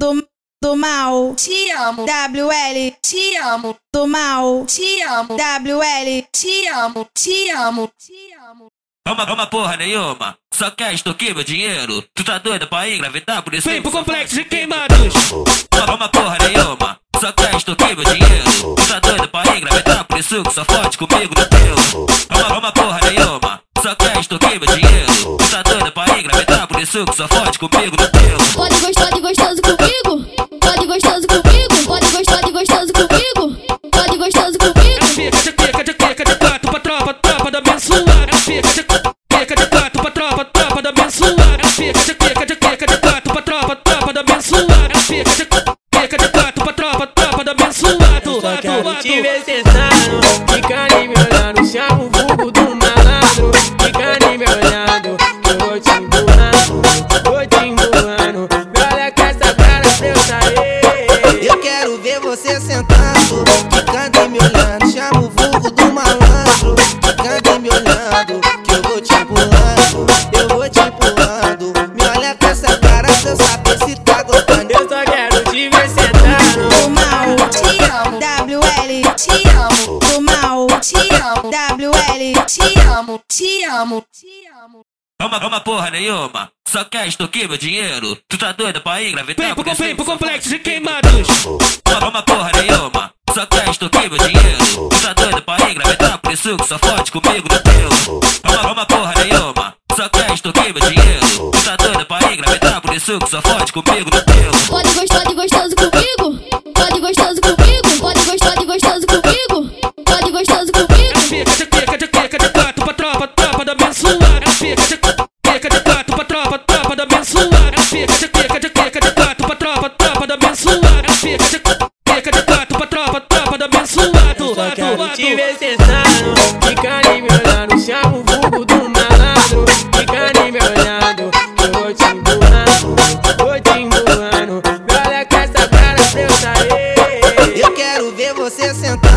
do, do mal. Te amo, WL te amo, do mal. te amo, WL te amo, te amo, te amo. Toma, toma porra nenhuma, só quer extorquir meu dinheiro. Tu tá doida pra engravidar, por isso Vem pro complexo de queimados. Toma, toma porra nenhuma, só quer extorquir meu dinheiro. Tu tá doida pra engravidar, por isso que só fode comigo no teu. Toma, toma porra nenhuma, só quer extorquir meu dinheiro. Tu tá doida pra engravidar, por isso que só fode comigo no teu. Pode gostar Pica de pica de quatro pra tropa, tropa da abençoada. Pica de pica de pica de quatro pra tropa, tropa da abençoada. Pica de pica de quatro pra tropa, tropa da abençoada. Só quero te ver sentado, fica ali me olhando, chama o vulgo do malandro, fica ali me olhando, eu vou te empurrando, vou te empurrando, me olha com essa cara pra eu sair. Eu quero ver você sentando, ficando e me olhando. Chama o vulgo WL te amo, te amo, te amo. Toma, toma porra nenhuma, só quer extorquir meu dinheiro. Tu tá doida pra engravidar, Vem pro, isso vem pro complexo de queimados. Toma, toma porra nenhuma, só quer extorquir meu dinheiro. Tu tá doida pra engravidar, por isso que só fode comigo no teu. Toma, toma porra nenhuma, só quer extorquir meu dinheiro. Tu tá doida pra engravidar, por isso que só fode comigo no teu. Pode gostar de gostoso comigo? Pica de pica de quatro pra tropa, tropa da abençoada. só quero te ver sentado, fica ali me olhando, chama o vulgo do malandro, fica ali me olhando, eu vou te empurrando, vou te empurrando, me olha com essa cara pra eu sair. Eu quero ver você sentando,